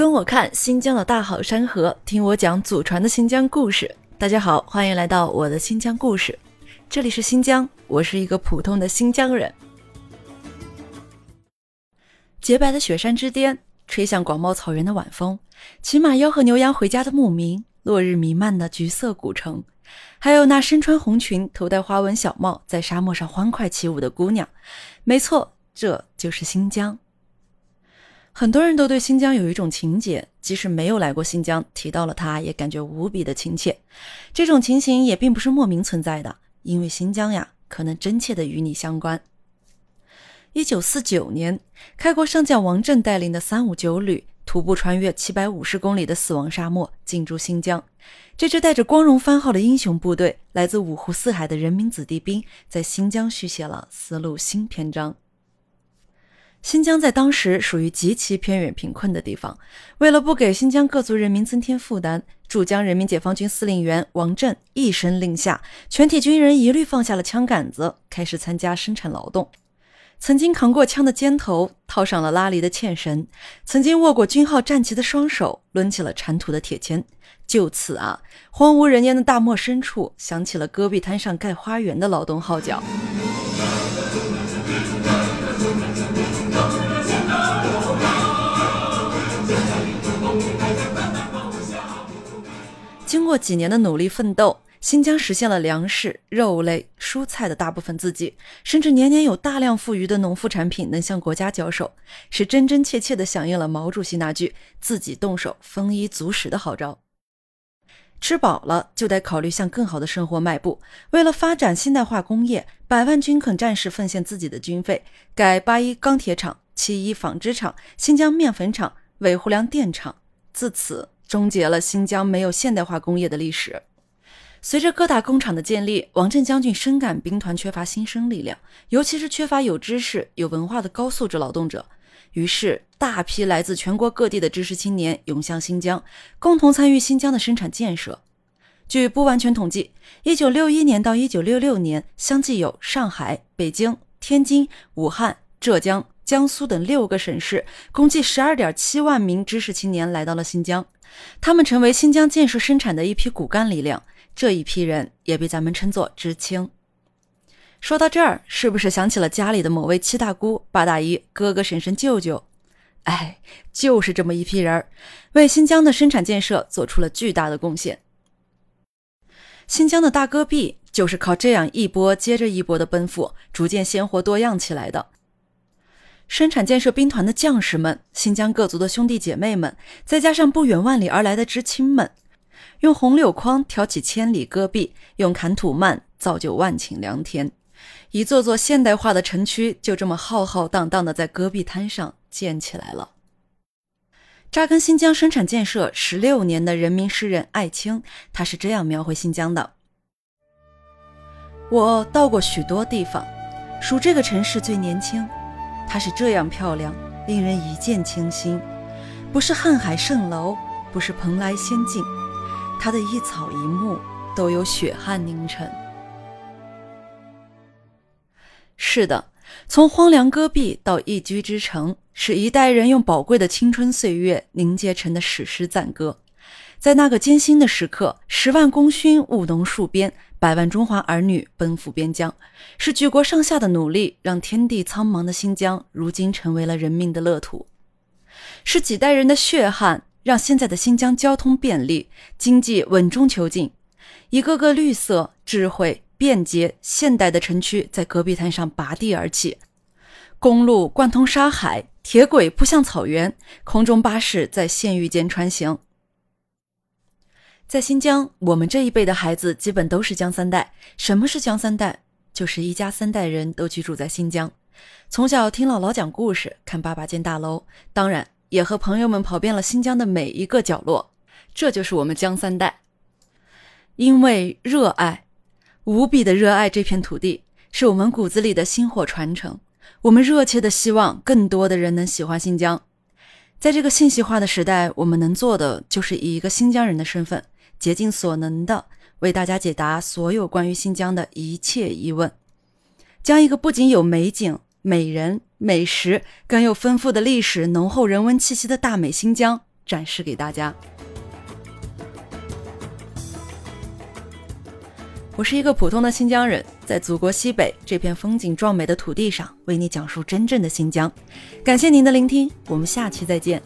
跟我看新疆的大好山河，听我讲祖传的新疆故事。大家好，欢迎来到我的新疆故事。这里是新疆，我是一个普通的新疆人。洁白的雪山之巅，吹向广袤草原的晚风，骑马吆喝牛羊回家的牧民，落日弥漫的橘色古城，还有那身穿红裙、头戴花纹小帽，在沙漠上欢快起舞的姑娘。没错，这就是新疆。很多人都对新疆有一种情结，即使没有来过新疆，提到了它也感觉无比的亲切。这种情形也并不是莫名存在的，因为新疆呀，可能真切的与你相关。一九四九年，开国上将王震带领的三五九旅徒步穿越七百五十公里的死亡沙漠，进驻新疆。这支带着光荣番号的英雄部队，来自五湖四海的人民子弟兵，在新疆续写了丝路新篇章。新疆在当时属于极其偏远贫困的地方。为了不给新疆各族人民增添负担，驻疆人民解放军司令员王震一声令下，全体军人一律放下了枪杆子，开始参加生产劳动。曾经扛过枪的肩头套上了拉犁的纤绳，曾经握过军号战旗的双手抡起了铲土的铁钎。就此啊，荒无人烟的大漠深处响起了戈壁滩上盖花园的劳动号角。经过几年的努力奋斗，新疆实现了粮食、肉类、蔬菜的大部分自给，甚至年年有大量富余的农副产品能向国家交售，是真真切切地响应了毛主席那句“自己动手，丰衣足食”的号召。吃饱了就得考虑向更好的生活迈步。为了发展现代化工业，百万军肯战士奉献自己的军费，改八一钢铁厂、七一纺织厂、新疆面粉厂、尾胡梁电厂，自此。终结了新疆没有现代化工业的历史。随着各大工厂的建立，王震将军深感兵团缺乏新生力量，尤其是缺乏有知识、有文化的高素质劳动者。于是，大批来自全国各地的知识青年涌向新疆，共同参与新疆的生产建设。据不完全统计，1961年到1966年，相继有上海、北京、天津、武汉、浙江。江苏等六个省市，共计十二点七万名知识青年来到了新疆，他们成为新疆建设生产的一批骨干力量。这一批人也被咱们称作知青。说到这儿，是不是想起了家里的某位七大姑八大姨、哥哥婶婶舅舅？哎，就是这么一批人儿，为新疆的生产建设做出了巨大的贡献。新疆的大戈壁就是靠这样一波接着一波的奔赴，逐渐鲜活多样起来的。生产建设兵团的将士们，新疆各族的兄弟姐妹们，再加上不远万里而来的知青们，用红柳筐挑起千里戈壁，用砍土慢造就万顷良田，一座座现代化的城区就这么浩浩荡荡的在戈壁滩上建起来了。扎根新疆生产建设十六年的人民诗人艾青，他是这样描绘新疆的：我到过许多地方，属这个城市最年轻。它是这样漂亮，令人一见倾心。不是瀚海蜃楼，不是蓬莱仙境，它的一草一木都有血汗凝成。是的，从荒凉戈壁到一居之城，是一代人用宝贵的青春岁月凝结成的史诗赞歌。在那个艰辛的时刻，十万功勋务农戍边。百万中华儿女奔赴边疆，是举国上下的努力，让天地苍茫的新疆如今成为了人民的乐土；是几代人的血汗，让现在的新疆交通便利，经济稳中求进。一个个绿色、智慧、便捷、现代的城区在戈壁滩上拔地而起，公路贯通沙海，铁轨铺向草原，空中巴士在县域间穿行。在新疆，我们这一辈的孩子基本都是江三代。什么是江三代？就是一家三代人都居住在新疆，从小听姥姥讲故事，看爸爸建大楼，当然也和朋友们跑遍了新疆的每一个角落。这就是我们江三代。因为热爱，无比的热爱这片土地，是我们骨子里的薪火传承。我们热切的希望更多的人能喜欢新疆。在这个信息化的时代，我们能做的就是以一个新疆人的身份。竭尽所能的为大家解答所有关于新疆的一切疑问，将一个不仅有美景、美人、美食，更有丰富的历史、浓厚人文气息的大美新疆展示给大家。我是一个普通的新疆人，在祖国西北这片风景壮美的土地上，为你讲述真正的新疆。感谢您的聆听，我们下期再见。